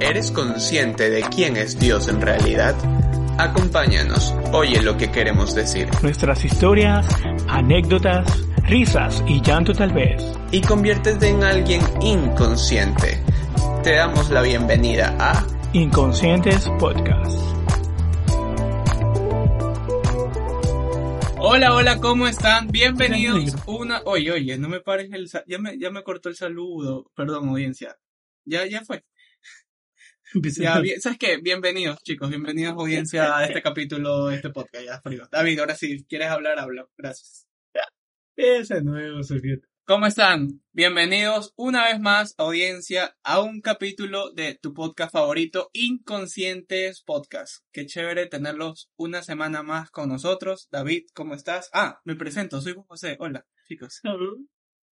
¿Eres consciente de quién es Dios en realidad? Acompáñanos, oye lo que queremos decir. Nuestras historias, anécdotas, risas y llanto tal vez. Y conviértete en alguien inconsciente. Te damos la bienvenida a Inconscientes Podcast. Hola, hola, ¿cómo están? Bienvenidos una... Oye, oye, no me pares el... Ya me, ya me cortó el saludo. Perdón, audiencia. Ya, ya fue. Ya, bien- ¿Sabes qué? Bienvenidos, chicos. Bienvenidos, audiencia, a este capítulo de este podcast. Ya, frío. David, ahora sí, ¿quieres hablar? Habla. Gracias. Ese nuevo sujeto. ¿Cómo están? Bienvenidos una vez más, audiencia, a un capítulo de tu podcast favorito, Inconscientes Podcast. Qué chévere tenerlos una semana más con nosotros. David, ¿cómo estás? Ah, me presento, soy José. Hola, chicos.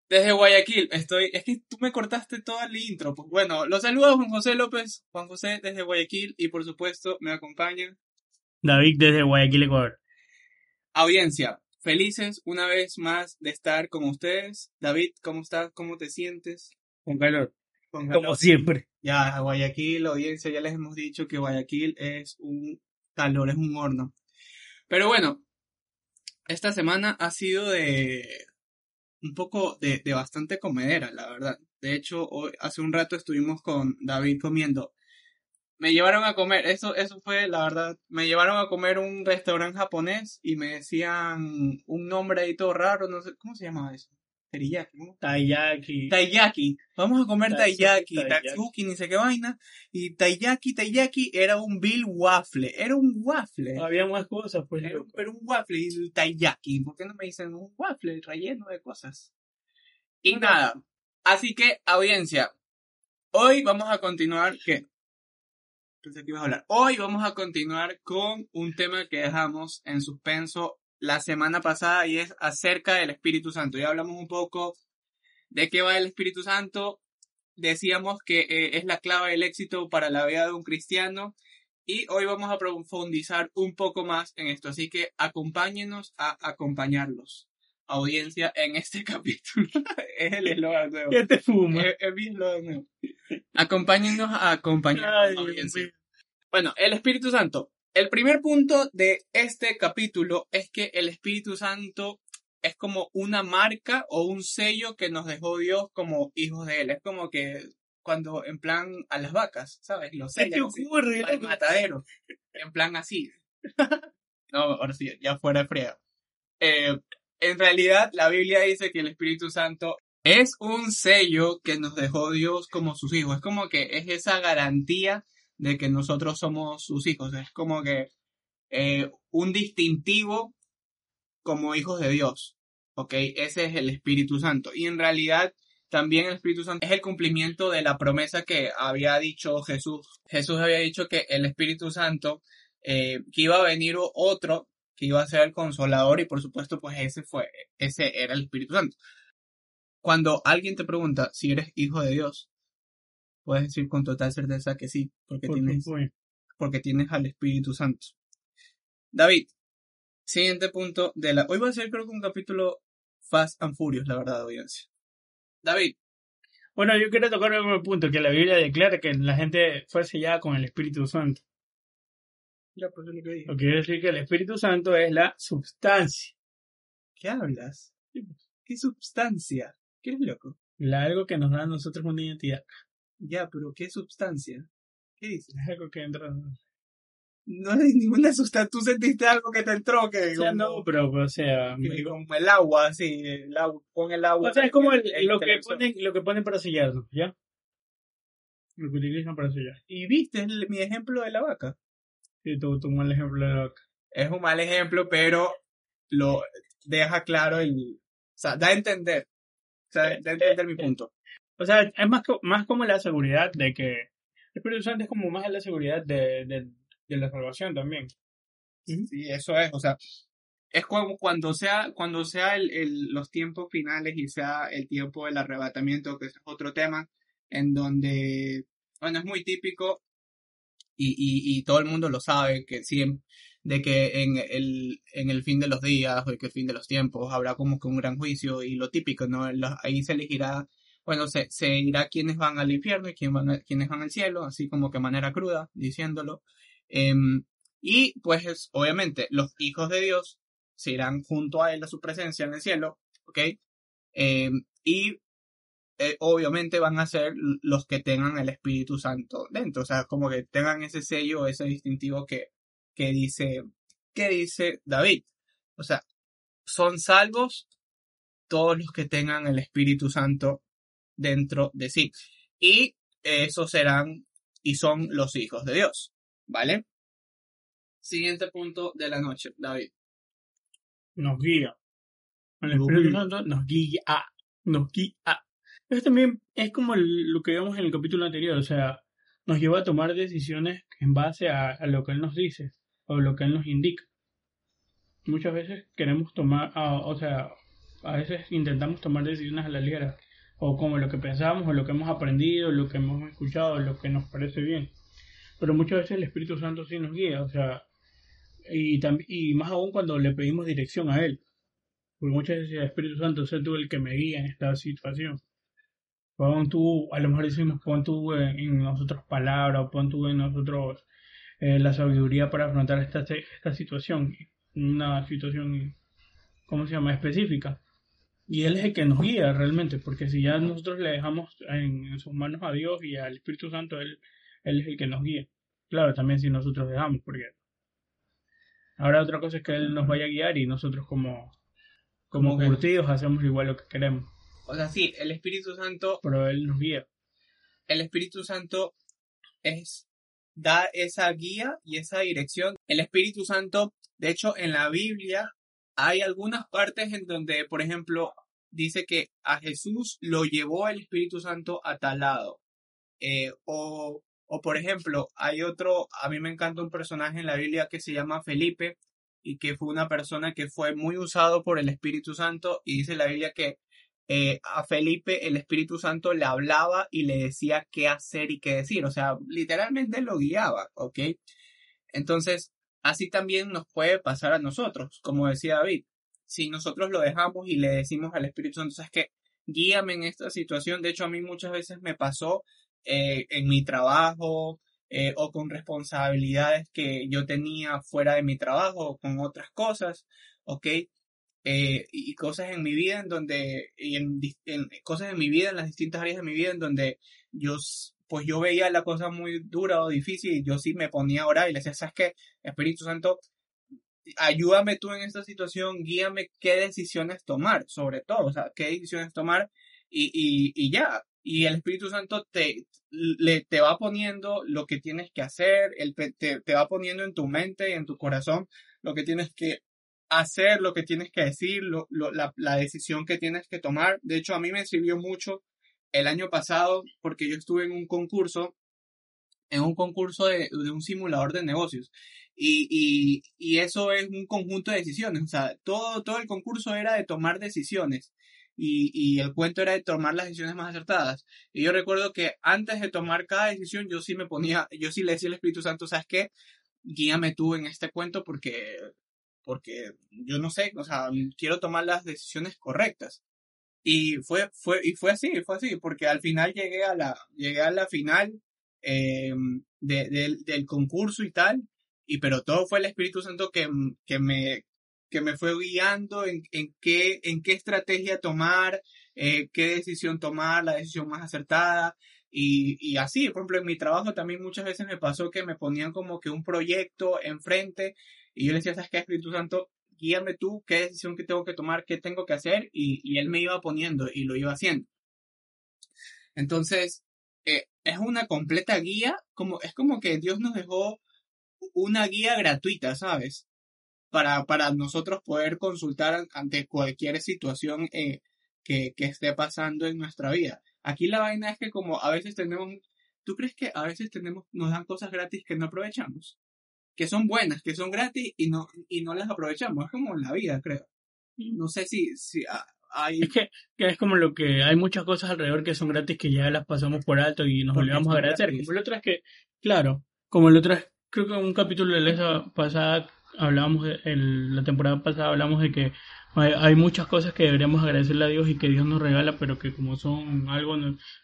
Desde Guayaquil, estoy, es que tú me cortaste toda el intro. Pues bueno, los saludos Juan José López, Juan José desde Guayaquil y por supuesto me acompaña David desde Guayaquil, Ecuador. audiencia. Felices una vez más de estar con ustedes. David, ¿cómo estás? ¿Cómo te sientes? Con calor. Con Como siempre. Ya, Guayaquil, audiencia, ya les hemos dicho que Guayaquil es un calor, es un horno. Pero bueno, esta semana ha sido de un poco de, de bastante comedera, la verdad. De hecho, hoy, hace un rato estuvimos con David comiendo. Me llevaron a comer, eso, eso fue la verdad. Me llevaron a comer un restaurante japonés y me decían un nombre ahí todo raro, no sé, ¿cómo se llamaba eso? Teriyaki. Taiyaki. Vamos a comer taiyaki, tatsuki, ni sé qué vaina. Y taiyaki, taiyaki era un bill waffle. Era un waffle. Había más cosas, pues. Era pero un waffle y el taiyaki. ¿Por qué no me dicen un waffle relleno de cosas? Y No. nada. Así que, audiencia. Hoy vamos a continuar. ¿Qué? Pensé que ibas a hablar. Hoy vamos a continuar con un tema que dejamos en suspenso la semana pasada y es acerca del Espíritu Santo. Ya hablamos un poco de qué va el Espíritu Santo. Decíamos que eh, es la clave del éxito para la vida de un cristiano. Y hoy vamos a profundizar un poco más en esto. Así que acompáñenos a acompañarlos, audiencia, en este capítulo. es el eslogan nuevo. ¿Qué te fumas? Es, es mi eslogan nuevo. Acompáñennos a acompañarnos, Ay, audiencia. Bueno, el Espíritu Santo. El primer punto de este capítulo es que el Espíritu Santo es como una marca o un sello que nos dejó Dios como hijos de Él. Es como que cuando en plan a las vacas, ¿sabes? Los ¿Qué te sellan así, ocurre? al matadero. En plan así. No, ahora sí, ya fuera de friega. Eh, en realidad, la Biblia dice que el Espíritu Santo es un sello que nos dejó Dios como sus hijos. Es como que es esa garantía de que nosotros somos sus hijos. Es como que eh, un distintivo como hijos de Dios. ¿Ok? Ese es el Espíritu Santo. Y en realidad también el Espíritu Santo es el cumplimiento de la promesa que había dicho Jesús. Jesús había dicho que el Espíritu Santo, eh, que iba a venir otro, que iba a ser el consolador y por supuesto pues ese fue, ese era el Espíritu Santo. Cuando alguien te pregunta si eres hijo de Dios, puedes decir con total certeza que sí, porque Por tienes porque tienes al Espíritu Santo. David, siguiente punto de la... Hoy va a ser creo que un capítulo Fast and Furious, la verdad, audiencia. David, Bueno, yo quiero tocar un punto, que la Biblia declara que la gente fue sellada con el Espíritu Santo. ya pues es lo que dije. Lo que quiere decir que el Espíritu Santo es la sustancia. ¿Qué hablas? ¿Qué sustancia? ¿Qué eres loco? La algo que nos da a nosotros una identidad. Ya, pero ¿qué sustancia? ¿Qué dices? Es algo que entra. O No hay ninguna sustancia. Tú sentiste algo que te entró, que sea, como, no, pero, o sea. que como el agua, así, el agua, con el agua. O sea, es como el- el lo, que ponen, lo que ponen para sellarnos, ¿ya? Lo que utilizan para sellar. Y viste el- mi ejemplo de la vaca. Sí, tú tomas el ejemplo de la vaca. es un mal ejemplo, pero lo deja claro el, o sea, da a entender, o sea, da a entender mi punto. O sea, es más, co- más como la seguridad de que. El Espíritu Santo es como más la seguridad de, de, de la salvación también. Sí, eso es, o sea, es como cuando sea, cuando sea el, el- los tiempos finales y sea el tiempo del arrebatamiento, que es otro tema, en donde, bueno, es muy típico y, y, y todo el mundo lo sabe, que siempre, de que en el, en el fin de los días o que el fin de los tiempos habrá como que un gran juicio y lo típico, ¿no? Los- ahí se elegirá bueno, se, se dirá quiénes van al infierno y quién van a- quiénes van al cielo, así como que manera cruda, diciéndolo. Em, y pues obviamente los hijos de Dios se irán junto a él a su presencia en el cielo, ¿ok? Em, y eh, obviamente van a ser los que tengan el Espíritu Santo dentro, o sea, como que tengan ese sello, ese distintivo que, que dice, que dice David. O sea, son salvos todos los que tengan el Espíritu Santo dentro de sí. Y esos serán y son los hijos de Dios, ¿vale? Siguiente punto de la noche, David. Nos guía. El Nos Espíritu guía. Santo nos guía. Nos guía. Eso también es como lo que vimos en el capítulo anterior, o sea, nos lleva a tomar decisiones en base a, a lo que Él nos dice o lo que Él nos indica. Muchas veces queremos tomar, ah, o sea, a veces intentamos tomar decisiones a la ligera, o como lo que pensamos, o lo que hemos aprendido, lo que hemos escuchado, lo que nos parece bien. Pero muchas veces el Espíritu Santo sí nos guía, o sea, y, y más aún cuando le pedimos dirección a Él. Porque muchas veces el Espíritu Santo, sé tú el que me guía en esta situación. Pon tú, a lo mejor decimos, pon tú en, nosotros palabras, pon tú en nosotros eh, la sabiduría para afrontar esta, esta situación, una situación, ¿cómo se llama?, específica. Y Él es el que nos guía realmente, porque si ya nosotros le dejamos en, en sus manos a Dios y al Espíritu Santo, Él, Él es el que nos guía. Claro, también si nosotros dejamos, porque ahora otra cosa es que Él nos vaya a guiar y nosotros como, como curtidos hacemos igual lo que queremos, O sea, sí, el Espíritu Santo pero Él nos guía. el Espíritu Santo es da esa guía y esa dirección. El Espíritu Santo, de hecho, en la Biblia hay algunas partes en donde, por ejemplo, dice que a Jesús lo llevó el Espíritu Santo a tal lado. Eh, o, o, por ejemplo, hay otro, a mí me encanta un personaje en la Biblia que se llama Felipe y que fue una persona que fue muy usado por el Espíritu Santo y dice la Biblia que eh, a Felipe el Espíritu Santo le hablaba y le decía qué hacer y qué decir. O sea, literalmente lo guiaba, ¿ok? Entonces, así también nos puede pasar a nosotros, como decía David. Si nosotros lo dejamos y le decimos al Espíritu Santo, ¿sabes qué? Guíame en esta situación. De hecho, a mí muchas veces me pasó eh, en mi trabajo eh, o con responsabilidades que yo tenía fuera de mi trabajo o con otras cosas, ¿ok? eh, y cosas en mi vida en donde, y en, en cosas en mi vida, en las distintas áreas de mi vida en donde yo, pues yo veía la cosa muy dura o difícil y yo sí me ponía a orar y le decía, ¿sabes qué? Espíritu Santo, ayúdame tú en esta situación, guíame qué decisiones tomar, sobre todo, o sea, qué decisiones tomar y, y, y ya. Y el Espíritu Santo te, le, te va poniendo lo que tienes que hacer, te, te, te va poniendo en tu mente y en tu corazón lo que tienes que hacer, lo que tienes que decir, lo, lo- la, la decisión que tienes que tomar. De hecho, a mí me sirvió mucho el año pasado porque yo estuve en un concurso, en un concurso de, un simulador de negocios. Y, y, y eso es un conjunto de decisiones. O sea, todo, todo el concurso era de tomar decisiones. Y, y el cuento era de tomar las decisiones más acertadas. Y yo recuerdo que antes de tomar cada decisión, yo sí me ponía, yo sí le decía al Espíritu Santo, ¿sabes qué? Guíame tú en este cuento porque porque yo no sé, o sea, quiero tomar las decisiones correctas. Y fue, fue, y fue así, fue así, porque al final llegué a la, llegué a la final eh, de- del- del concurso y tal, y pero todo fue el Espíritu Santo que, que me, que me fue guiando en, en qué, en qué estrategia tomar, eh, qué decisión tomar, la decisión más acertada. Y, y así, por ejemplo, en mi trabajo también muchas veces me pasó que me ponían como que un proyecto enfrente y yo le decía, ¿sabes qué, Espíritu Santo? Guíame tú, qué decisión que tengo que tomar, qué tengo que hacer, y, y él me iba poniendo y lo iba haciendo. Entonces, eh, es una completa guía, como, es como que Dios nos dejó una guía gratuita, ¿sabes? Para, para nosotros poder consultar ante cualquier situación eh, que, que esté pasando en nuestra vida. Aquí la vaina es que como a veces tenemos, ¿tú crees que a veces tenemos, nos dan cosas gratis que no aprovechamos? Que son buenas, que son gratis y no, y no las aprovechamos. Es como en la vida, creo. No sé si, si hay... Es que, que es como lo que hay muchas cosas alrededor que son gratis que ya las pasamos por alto y nos olvidamos a agradecer. gratis. Como el otro es que, claro, como el otro es, creo que en un capítulo de la pasada hablábamos, de, el- la temporada pasada hablamos de que hay, muchas cosas que deberíamos agradecerle a Dios y que Dios nos regala, pero que como son algo,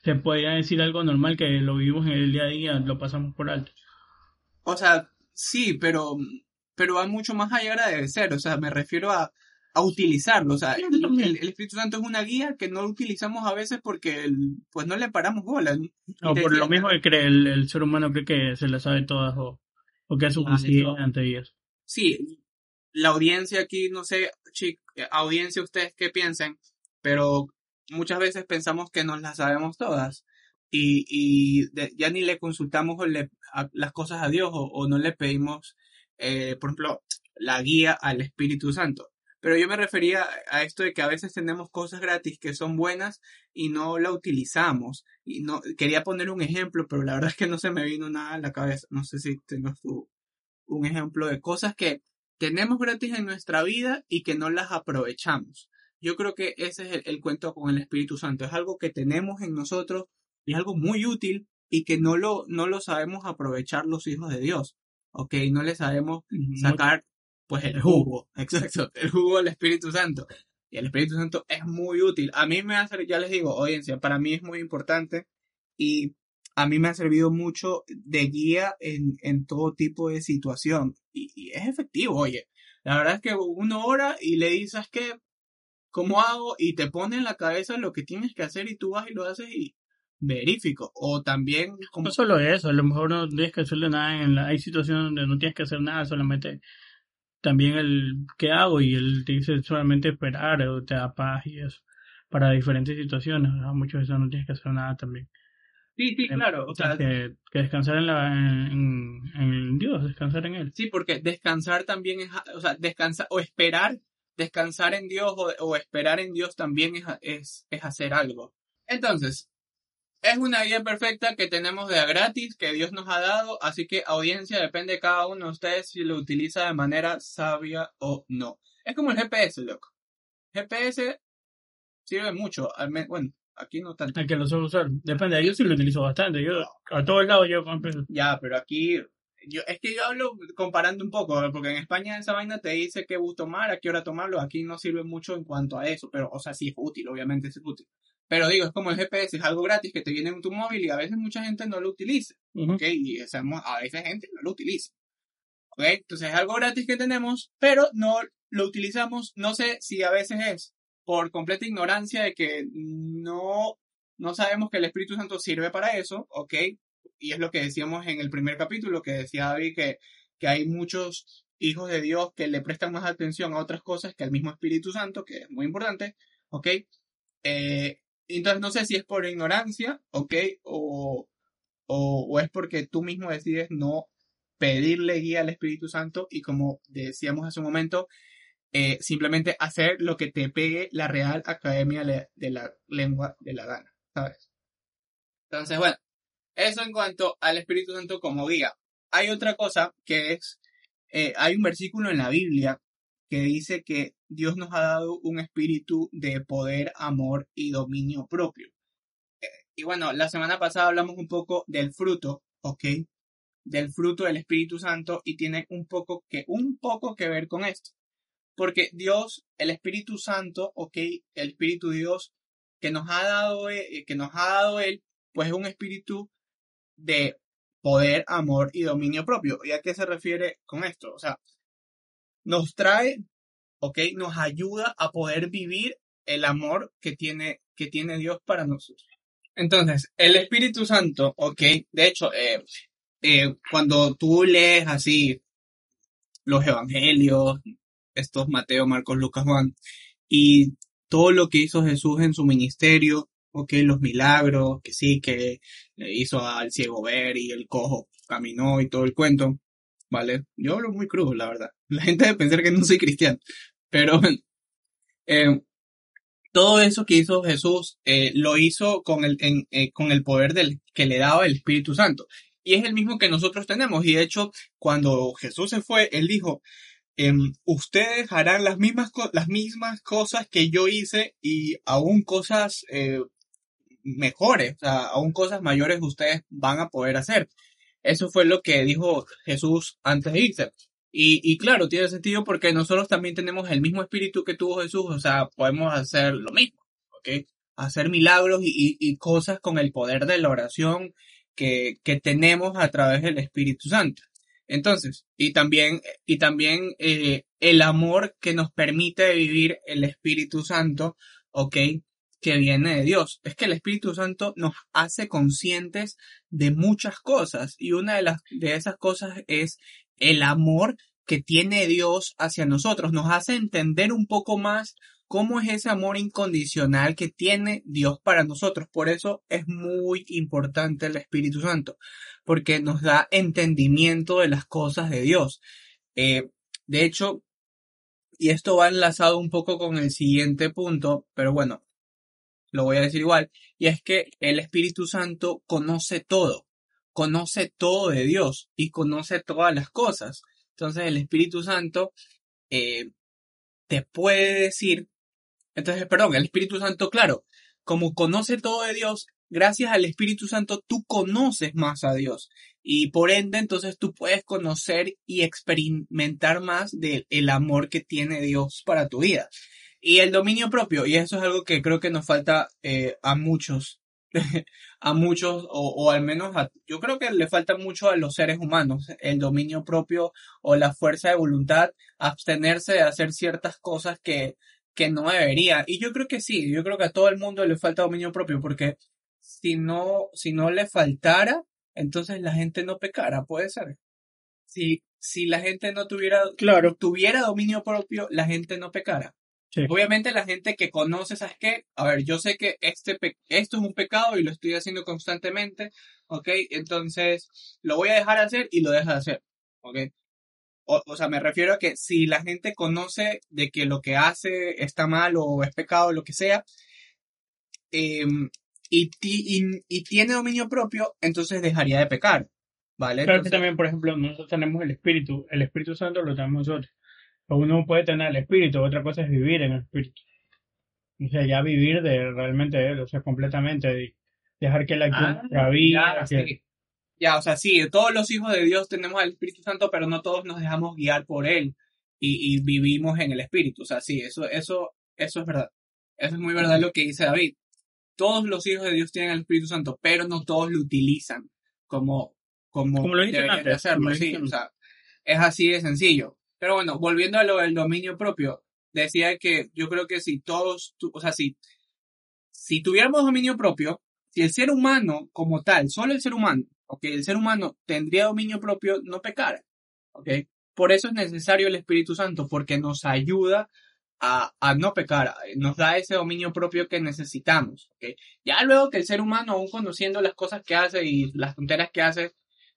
se podría decir algo normal que lo vivimos en el día a día, lo pasamos por alto. O sea, sí, pero, pero va mucho más allá de agradecer, o sea, me refiero a, a utilizarlo, o sea, el, Espíritu Santo es una guía que no utilizamos a veces porque pues no le paramos bola. O por lo mismo que cree el, ser humano cree que se le sabe todas o, o que es suficiente ante ellas. Sí, la audiencia aquí, no sé, audiencia ustedes qué piensen, pero muchas veces pensamos que nos las sabemos todas y, ya ni le consultamos las cosas a Dios o, no le pedimos, eh, por ejemplo, la guía al Espíritu Santo. Pero yo me refería a esto de que a veces tenemos cosas gratis que son buenas y no la utilizamos. Y no quería poner un ejemplo, pero la verdad es que no se me vino nada a la cabeza. No sé si tengas tú un ejemplo de cosas que tenemos gratis en nuestra vida y que no las aprovechamos. Yo creo que ese es el, cuento con el Espíritu Santo. Es algo que tenemos en nosotros y es algo muy útil y que no lo, no lo sabemos aprovechar los hijos de Dios. Ok, no le sabemos sacar pues el jugo, exacto, el jugo del Espíritu Santo. Y el Espíritu Santo es muy útil. A mí me hace, ya les digo, audiencia, para mí es muy importante y a mí me ha servido mucho de guía en, en todo tipo de situación. Y, es efectivo, oye. La verdad es que uno ora y le dices que, ¿cómo hago? Y te pone en la cabeza lo que tienes que hacer y tú vas y lo haces y verifico. O también... Como... No solo eso, a lo mejor no tienes que hacerle nada. En la... Hay situaciones donde no tienes que hacer nada, solamente también el qué hago y él te dice solamente esperar o te da paz y eso para diferentes situaciones. Muchas veces no tienes que hacer nada también. Sí, sí, claro. O sea, que, descansar en, la, en, Dios, descansar en Él. Sí, porque descansar también es, o sea, descansar o esperar, descansar en Dios o, esperar en Dios también es, es, es hacer algo. Entonces, es una guía perfecta que tenemos de gratis, que Dios nos ha dado, así que audiencia depende de cada uno de ustedes si lo utiliza de manera sabia o no. Es como el GPS, loco. GPS sirve mucho, bueno, Aquí no tanto. Hay que lo suelo usar. Depende, yo sí lo utilizo bastante. Yo a todos lados yo Ya, pero aquí yo es que yo hablo comparando un poco, porque en España esa vaina te dice qué bus tomar, a qué hora tomarlo, aquí no sirve mucho en cuanto a eso, pero o sea, sí es útil, obviamente es útil. Pero digo, es como el GPS, es algo gratis que te viene en tu móvil y a veces mucha gente no lo utiliza, ¿ok? Y a veces gente no lo utiliza, ¿ok? Entonces es algo gratis que tenemos, pero no lo utilizamos, no sé si a veces es por completa ignorancia de que no, no sabemos que el Espíritu Santo sirve para eso, ¿ok? Y es lo que decíamos en el primer capítulo, que decía David que, que hay muchos hijos de Dios que le prestan más atención a otras cosas que al mismo Espíritu Santo, que es muy importante, ¿ok? Eh, entonces no sé si es por ignorancia, ¿ok? O, o, es porque tú mismo decides no pedirle guía al Espíritu Santo y como decíamos hace un momento, eh, simplemente hacer lo que te pegue la Real Academia de la Lengua de la Gana, ¿sabes? Entonces, bueno, eso en cuanto al Espíritu Santo como guía. Hay otra cosa que es, eh, hay un versículo en la Biblia que dice que Dios nos ha dado un espíritu de poder, amor y dominio propio. Eh, y bueno, la semana pasada hablamos un poco del fruto, ¿ok? Del fruto del Espíritu Santo y tiene un poco que, un poco que ver con esto. Porque Dios, el Espíritu Santo, ok, el Espíritu Dios que nos ha dado, eh, que nos ha dado Él, pues es un espíritu de poder, amor y dominio propio. ¿Y a qué se refiere con esto? O sea, nos trae, ok, nos ayuda a poder vivir el amor que tiene, que tiene Dios para nosotros. Entonces, el Espíritu Santo, ok, de hecho, eh, eh, cuando tú lees así los evangelios, estos Mateo, Marcos, Lucas, Juan, y todo lo que hizo Jesús en su ministerio, ok, los milagros, que sí, que hizo al ciego ver y el cojo caminó y todo el cuento, ¿vale? Yo hablo muy crudo, la verdad. La gente debe pensar que no soy cristiano, pero eh, todo eso que hizo Jesús eh, lo hizo con el, eh, con el poder del, que le daba el Espíritu Santo. Y es el mismo que nosotros tenemos. Y de hecho, cuando Jesús se fue, él dijo, Em, ustedes harán las mismas, las mismas cosas que yo hice y aún cosas mejores, o aún cosas mayores ustedes van a poder hacer. Eso fue lo que dijo Jesús antes de irse. Y, y claro, tiene sentido porque nosotros también tenemos el mismo espíritu que tuvo Jesús, o sea, podemos hacer lo mismo, ¿ok? Hacer milagros y, y, cosas con el poder de la oración que, que tenemos a través del Espíritu Santo. Entonces, y también, y también eh, el amor que nos permite vivir el Espíritu Santo, ¿ok? Que viene de Dios. Es que el Espíritu Santo nos hace conscientes de muchas cosas y una de las de esas cosas es el amor que tiene Dios hacia nosotros. Nos hace entender un poco más cómo es ese amor incondicional que tiene Dios para nosotros. Por eso es muy importante el Espíritu Santo, porque nos da entendimiento de las cosas de Dios. Eh, de hecho, y esto va enlazado un poco con el siguiente punto, pero bueno, lo voy a decir igual, y es que el Espíritu Santo conoce todo conoce todo de Dios y conoce todas las cosas. Entonces el Espíritu Santo eh, te puede decir, entonces, perdón, el Espíritu Santo, claro, como conoce todo de Dios, gracias al Espíritu Santo tú conoces más a Dios y por ende entonces tú puedes conocer y experimentar más del amor que tiene Dios para tu vida. Y el dominio propio, y eso es algo que creo que nos falta eh, a muchos a muchos, o, al menos a, yo creo que le falta mucho a los seres humanos, el dominio propio o la fuerza de voluntad, abstenerse de hacer ciertas cosas que, que no debería. Y yo creo que sí, yo creo que a todo el mundo le falta dominio propio, porque si no, si no le faltara, entonces la gente no pecara, puede ser. Si, si la gente no tuviera, claro. tuviera dominio propio, la gente no pecara. Obviamente la gente que conoce, ¿sabes qué? A ver, yo sé que este esto es un pecado y lo estoy haciendo constantemente, ¿ok? Entonces, lo voy a dejar hacer y lo deja de hacer, ¿ok? O, sea, me refiero a que si la gente conoce de que lo que hace está mal o es pecado o lo que sea, em, y, y, tiene dominio propio, entonces dejaría de pecar, ¿vale? Claro que también, por ejemplo, nosotros tenemos el Espíritu, el Espíritu Santo lo tenemos nosotros uno puede tener el espíritu, otra cosa es vivir en el espíritu. O sea, ya vivir de realmente él, o sea, completamente, dejar que la ah, vida. Ya, o sea, sí, todos los hijos de Dios tenemos el Espíritu Santo, pero no todos nos dejamos guiar por él y, vivimos en el Espíritu. O sea, sí, eso, eso, eso es verdad. Eso es muy verdad lo que dice David. Todos los hijos de Dios tienen el Espíritu Santo, pero no todos lo utilizan como, como, como lo dicen antes, hacerlo. o sea, es así de sencillo. Pero bueno, volviendo a lo del dominio propio, decía que yo creo que si todos, o sea, si, si tuviéramos dominio propio, si el ser humano como tal, solo el ser humano, ok, el ser humano tendría dominio propio, no pecara, ok. Por eso es necesario el Espíritu Santo, porque nos ayuda a, a, no pecar, nos da ese dominio propio que necesitamos. ¿okay? Ya luego que el ser humano, aún conociendo las cosas que hace y las tonteras que hace,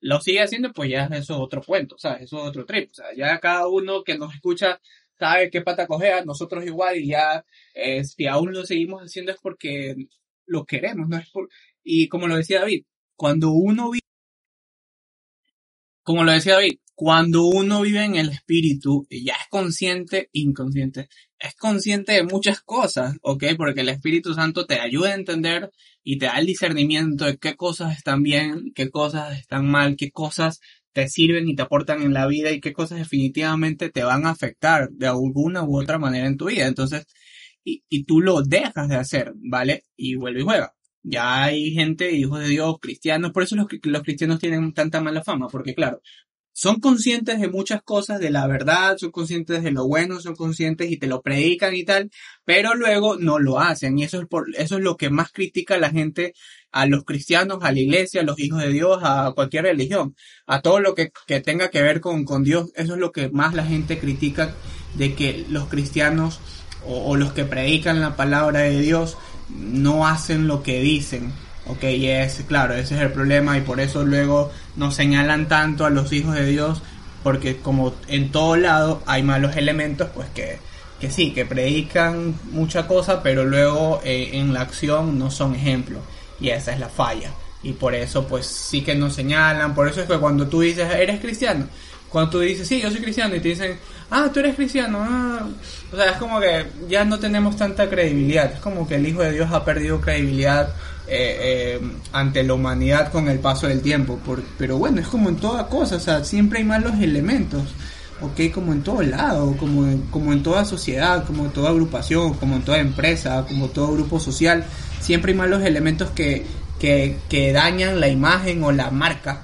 lo sigue haciendo, pues ya eso es otro cuento, ¿sabes? Eso es otro trip. O sea, ya cada uno que nos escucha sabe qué pata cogea, nosotros igual, y ya eh, si aún lo seguimos haciendo es porque lo queremos, no es por... Y como lo decía David, cuando uno vive, como lo decía David, cuando uno vive en el espíritu, ya es consciente, inconsciente, es consciente de muchas cosas, ¿ok? Porque el Espíritu Santo te ayuda a entender y te da el discernimiento de qué cosas están bien, qué cosas están mal, qué cosas te sirven y te aportan en la vida y qué cosas definitivamente te van a afectar de alguna u otra manera en tu vida. Entonces, y, y tú lo dejas de hacer, ¿vale? Y vuelve y juega. Ya hay gente, hijos de Dios, cristianos, por eso los, los cristianos tienen tanta mala fama, porque claro, son conscientes de muchas cosas, de la verdad, son conscientes de lo bueno, son conscientes y te lo predican y tal, pero luego no lo hacen. Y eso es, por, eso es lo que más critica la gente a los cristianos, a la iglesia, a los hijos de Dios, a cualquier religión, a todo lo que, tenga que ver con, Dios. Eso es lo que más la gente critica de que los cristianos o los que predican la palabra de Dios no hacen lo que dicen Ok, es claro, ese es el problema y por eso luego nos señalan tanto a los hijos de Dios, porque como en todo lado hay malos elementos, pues que, que sí, que predican mucha cosa, pero luego eh, en la acción no son ejemplos. Y esa es la falla. Y por eso pues sí que nos señalan, por eso es que cuando tú dices, ¿eres cristiano? Cuando tú dices, sí, yo soy cristiano, y te dicen, ah, tú eres cristiano, ah. o sea, es como que ya no tenemos tanta credibilidad, es como que el Hijo de Dios ha perdido credibilidad eh, eh, ante la humanidad con el paso del tiempo. pero bueno, es como en toda cosa, o sea, siempre hay malos elementos. ¿ok? Como en todo lado, como en, como en toda sociedad, como en toda agrupación, como en toda empresa, como todo grupo social, siempre hay malos elementos que, que, que dañan la imagen o la marca,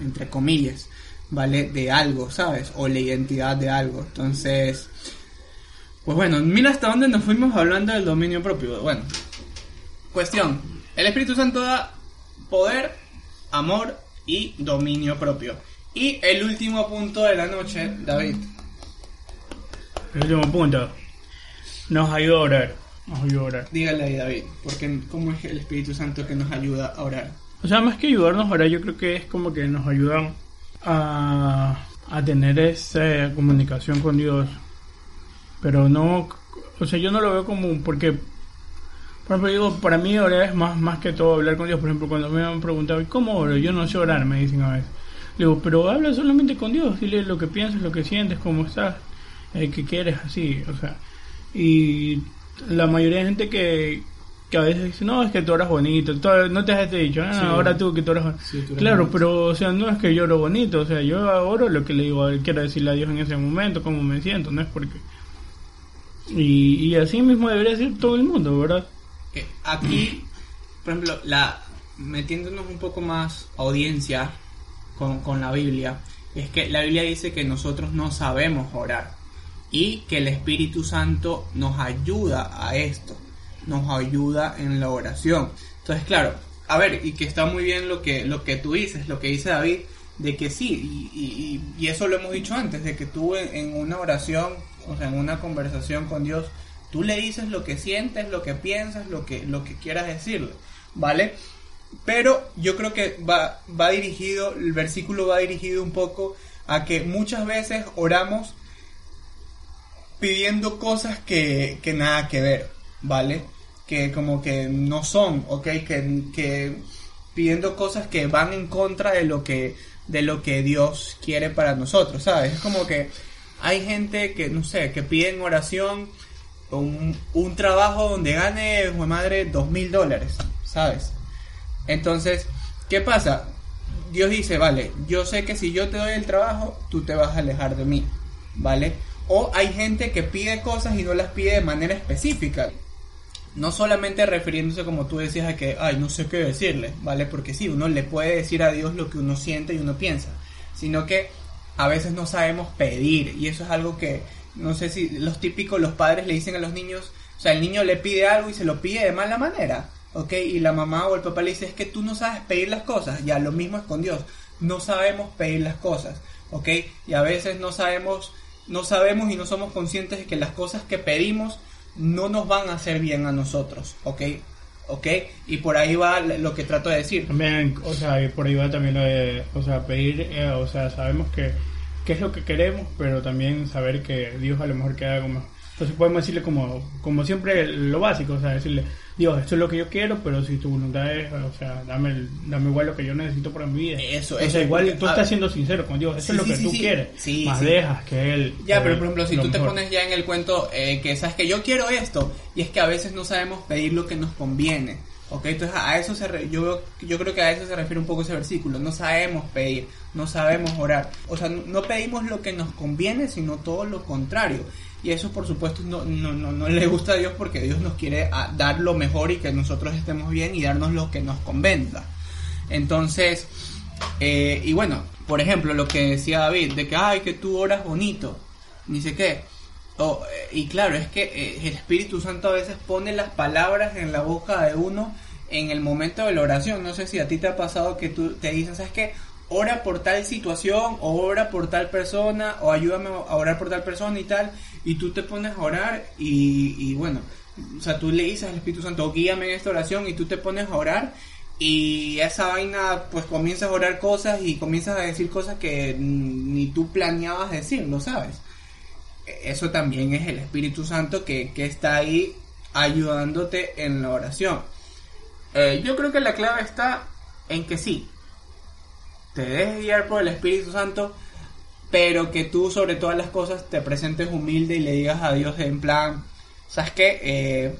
entre comillas, ¿vale? De algo, ¿sabes? O la identidad de algo. Entonces, pues bueno, mira hasta dónde nos fuimos hablando del dominio propio. Bueno, cuestión, el Espíritu Santo da poder, amor y dominio propio. Y el último punto de la noche, David. El último punto. Nos ayuda a orar. Nos ayuda a orar. Dígale ahí, David, porque cómo es el Espíritu Santo que nos ayuda a orar. O sea, más que ayudarnos a orar, yo creo que es como que nos ayudan a, a tener esa comunicación con Dios. Pero no, o sea, yo no lo veo como porque, por ejemplo, digo, para mí orar es más, más que todo hablar con Dios. Por ejemplo, cuando me han preguntado, ¿y cómo oro? Yo no sé orar, me dicen a veces. Digo, pero habla solamente con Dios, dile lo que piensas, lo que sientes, cómo estás, eh, qué quieres, así, o sea. Y la mayoría de gente que, que a veces dice, no, es que tú oras bonito, no te has dicho, ah, Sí. ahora tú que tú oras bonito. Sí, tú eres Claro, bonito. pero, o sea, no es que yo oro bonito, o sea, yo oro lo que le digo, quiero decirle a Dios en ese momento, cómo me siento, no es porque... Y, y así mismo debería ser todo el mundo, ¿verdad? Eh, Aquí, por ejemplo, la metiéndonos un poco más audiencia con, con la Biblia, es que la Biblia dice que nosotros no sabemos orar y que el Espíritu Santo nos ayuda a esto, nos ayuda en la oración. Entonces, claro, a ver, y que está muy bien lo que, lo que tú dices, lo que dice David, de que sí, y, y- eso lo hemos dicho antes, de que tú en, en una oración, o sea, en una conversación con Dios, tú le dices lo que sientes, lo que piensas, lo que, lo que quieras decirle, ¿vale? Pero yo creo que va, va dirigido, el versículo va dirigido un poco a que muchas veces oramos pidiendo cosas que, que nada que ver, ¿vale? Que como que no son, ¿ok? Que, que pidiendo cosas que van en contra de lo que, de lo que Dios quiere para nosotros, ¿sabes? Es como que hay gente que, no sé, que pide en oración un, un trabajo donde gane, madre, dos mil dólares, ¿sabes? Entonces, ¿qué pasa? Dios dice, vale, yo sé que si yo te doy el trabajo, tú te vas a alejar de mí, ¿vale? O hay gente que pide cosas y no las pide de manera específica. No solamente refiriéndose como tú decías a que, ay, no sé qué decirle, ¿vale? Porque sí, uno le puede decir a Dios lo que uno siente y uno piensa, sino que a veces no sabemos pedir y eso es algo que, no sé si los típicos, los padres le dicen a los niños, o sea, el niño le pide algo y se lo pide de mala manera, ¿ok? Y la mamá o el papá le dice, es que tú no sabes pedir las cosas, ya lo mismo es con Dios, no sabemos pedir las cosas, ¿ok? Y a veces no sabemos, no sabemos y no somos conscientes de que las cosas que pedimos no nos van a hacer bien a nosotros, ¿ok? ¿Ok? Y por ahí va lo que trato de decir. También, o sea, por ahí va también lo de, o sea, pedir, eh, o sea, sabemos que, qué es lo que queremos, pero también saber que Dios a lo mejor queda como... Entonces podemos decirle como, como siempre lo básico, o sea, decirle, Dios, esto es lo que yo quiero, pero si tu voluntad es, o sea, dame, dame igual lo que yo necesito para mi vida. Eso, o eso, sea, igual tú estás siendo sincero con Dios, eso Sí, es lo que sí, tú sí. quieres, más dejas que Él... Ya, pero dé por ejemplo, si tú te pones ya en el cuento eh, que sabes que yo quiero esto, y es que a veces no sabemos pedir lo que nos conviene, ¿ok? Entonces a eso se re- yo, yo creo que a eso se refiere un poco ese versículo, no sabemos pedir, no sabemos orar, o sea, no, no pedimos lo que nos conviene, sino todo lo contrario. Y eso por supuesto no, no, no, no le gusta a Dios porque Dios nos quiere ah, dar lo mejor y que nosotros estemos bien y darnos lo que nos convenga. Entonces, eh, y bueno, por ejemplo, lo que decía David, de que, ay, que tú oras bonito, ni sé qué. O, eh, y claro, es que eh, el Espíritu Santo a veces pone las palabras en la boca de uno en el momento de la oración. No sé si a ti te ha pasado que tú te dices, ¿sabes qué? Ora por tal situación, o ora por tal persona, o ayúdame a orar por tal persona y tal, y tú te pones a orar y, y bueno, o sea, tú le dices al Espíritu Santo, guíame en esta oración, y tú te pones a orar, y esa vaina, pues comienzas a orar cosas y comienzas a decir cosas que ni tú planeabas decirlo, ¿sabes? Eso también es el Espíritu Santo que, que está ahí ayudándote en la oración. Eh, yo creo que la clave está en que sí, te dejes guiar por el Espíritu Santo, pero que tú sobre todas las cosas te presentes humilde y le digas a Dios en plan, ¿sabes qué? Eh,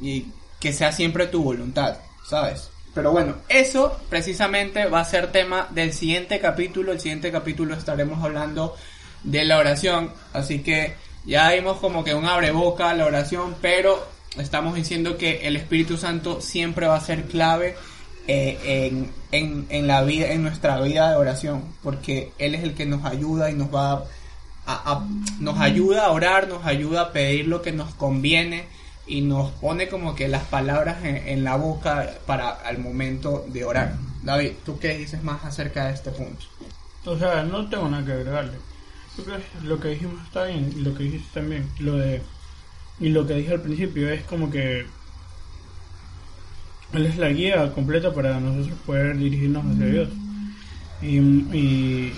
y que sea siempre tu voluntad, ¿sabes? Pero bueno, eso precisamente va a ser tema del siguiente capítulo. El siguiente capítulo estaremos hablando de la oración. Así que ya vimos como que un abre boca la oración, pero estamos diciendo que el Espíritu Santo siempre va a ser clave eh, en, la vida, en nuestra vida de oración, porque Él es el que nos ayuda y nos va a, nos ayuda a orar, nos ayuda a pedir lo que nos conviene y nos pone como que las palabras en, la boca para al momento de orar. David, ¿tú qué dices más acerca de este punto? O sea, no tengo nada que agregarle. lo que dijimos está bien, lo que dijiste también, lo de y lo que dije al principio es como que él es la guía completa para nosotros poder dirigirnos hacia Dios. Y, y,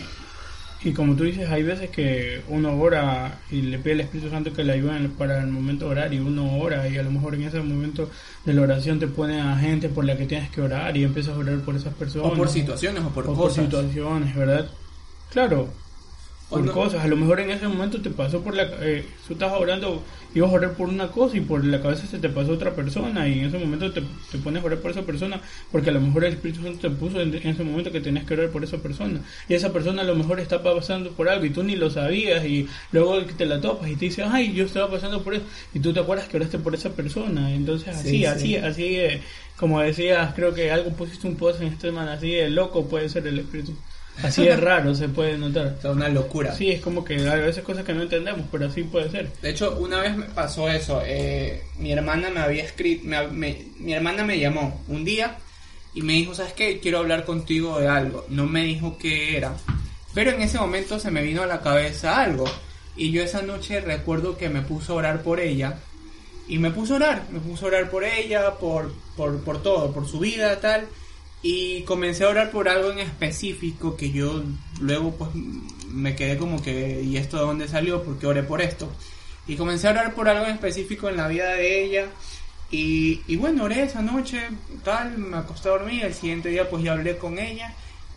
y, como tú dices, hay veces que uno ora y le pide al Espíritu Santo que le ayude para el momento de orar y uno ora y a lo mejor en ese momento de la oración te pone a gente por la que tienes que orar y empiezas a orar por esas personas. O por situaciones o por o cosas. por situaciones, ¿verdad? Claro, por cosas. A lo mejor en ese momento te pasó por la... Eh, tú estabas orando, ibas a orar por una cosa y por la cabeza se te pasó otra persona y en ese momento te, te pones a orar por esa persona porque a lo mejor el Espíritu Santo te puso en, ese momento que tenías que orar por esa persona. Y esa persona a lo mejor está pasando por algo y tú ni lo sabías y luego te la topas y te dice, ay, yo estaba pasando por eso. Y tú te acuerdas que oraste por esa persona. Entonces así, así, así, eh, como decías, creo que algo pusiste un post en este man, así de loco puede ser el Espíritu Así es raro, se puede notar. Es una locura. Sí, es como que a veces cosas que no entendemos, pero así puede ser. De hecho, una vez me pasó eso. Eh, mi hermana me había escrito, mi hermana me llamó un día y me dijo, ¿sabes qué? Quiero hablar contigo de algo. No me dijo qué era. Pero en ese momento se me vino a la cabeza algo. Y yo esa noche recuerdo que me puso a orar por ella. Y me puso a orar, me puso a orar por ella, por, por, por todo, por su vida, tal. Y comencé a orar por algo en específico que yo luego pues me quedé como que, ¿y esto de dónde salió? porque oré por esto? Y comencé a orar por algo en específico en la vida de ella. Y, y bueno, oré esa noche, tal, me acosté a dormir, el siguiente día pues ya hablé con ella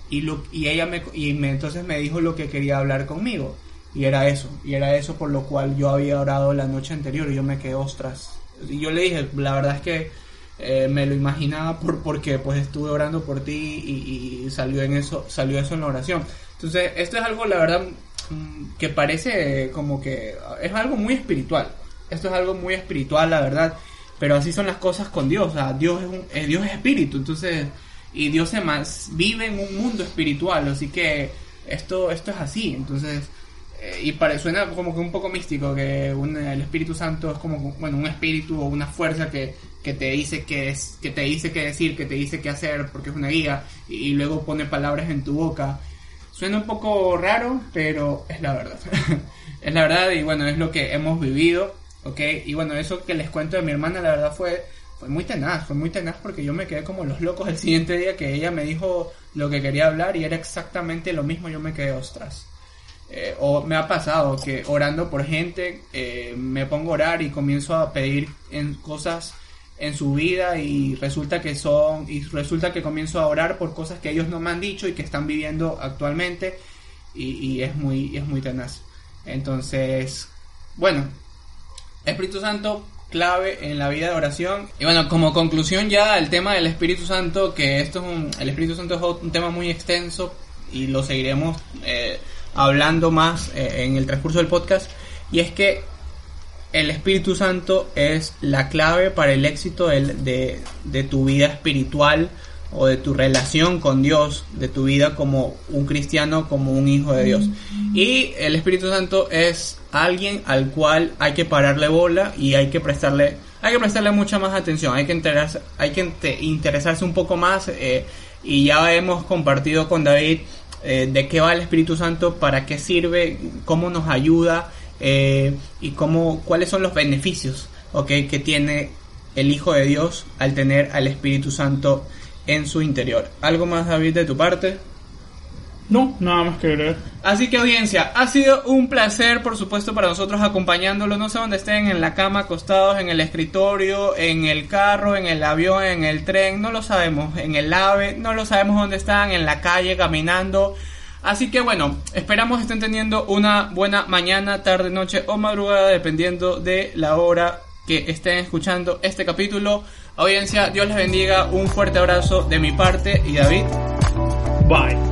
y, lo, y ella me, y me, entonces me dijo lo que quería hablar conmigo. Y era eso, y era eso por lo cual yo había orado la noche anterior y yo me quedé ostras. Y yo le dije, la verdad es que eh, me lo imaginaba por, porque pues estuve orando por ti y, salió en eso salió eso en la oración. Entonces esto es algo la verdad mm, que parece como que es algo muy espiritual. Esto es algo muy espiritual la verdad. Pero así son las cosas con Dios. O sea, Dios es un, eh, Dios es espíritu. Entonces y Dios se más vive en un mundo espiritual. Así que esto esto es así. Entonces eh, y para, suena como que un poco místico que el Espíritu Santo es como bueno un espíritu o una fuerza que que te dice es, que te dice qué decir, que te dice qué hacer, porque es una guía, y, luego pone palabras en tu boca. Suena un poco raro, pero es la verdad. es la verdad y bueno, es lo que hemos vivido, ¿ok? Y bueno, eso que les cuento de mi hermana, la verdad fue, fue muy tenaz, fue muy tenaz porque yo me quedé como los locos el siguiente día que ella me dijo lo que quería hablar y era exactamente lo mismo, yo me quedé ostras. Eh, o me ha pasado que orando por gente, eh, me pongo a orar y comienzo a pedir en cosas en su vida y resulta que son y resulta que comienzo a orar por cosas que ellos no me han dicho y que están viviendo actualmente y, es muy es muy tenaz. Entonces bueno Espíritu Santo clave en la vida de oración. Y bueno como conclusión ya el tema del Espíritu Santo que esto es un el Espíritu Santo es un tema muy extenso y lo seguiremos eh, hablando más eh, en el transcurso del podcast y es que el Espíritu Santo es la clave para el éxito de, tu vida espiritual o de tu relación con Dios, de tu vida como un cristiano, como un hijo de Dios. Y el Espíritu Santo es alguien al cual hay que pararle bola y hay que prestarle, hay que prestarle mucha más atención, hay que, interesarse, hay que interesarse un poco más eh, y ya hemos compartido con David eh, de qué va el Espíritu Santo, para qué sirve, cómo nos ayuda eh, y cómo, cuáles son los beneficios okay, que tiene el Hijo de Dios al tener al Espíritu Santo en su interior. ¿Algo más, David, de tu parte? No, nada más que ver. Así que audiencia, ha sido un placer, por supuesto, para nosotros acompañándolo. No sé dónde estén, en la cama, acostados, en el escritorio, en el carro, en el avión, en el tren, no lo sabemos. En el AVE, no lo sabemos dónde están, en la calle, caminando. Así que bueno, esperamos estén teniendo una buena mañana, tarde, noche o madrugada, dependiendo de la hora que estén escuchando este capítulo. Audiencia, Dios les bendiga, un fuerte abrazo de mi parte y David. Bye.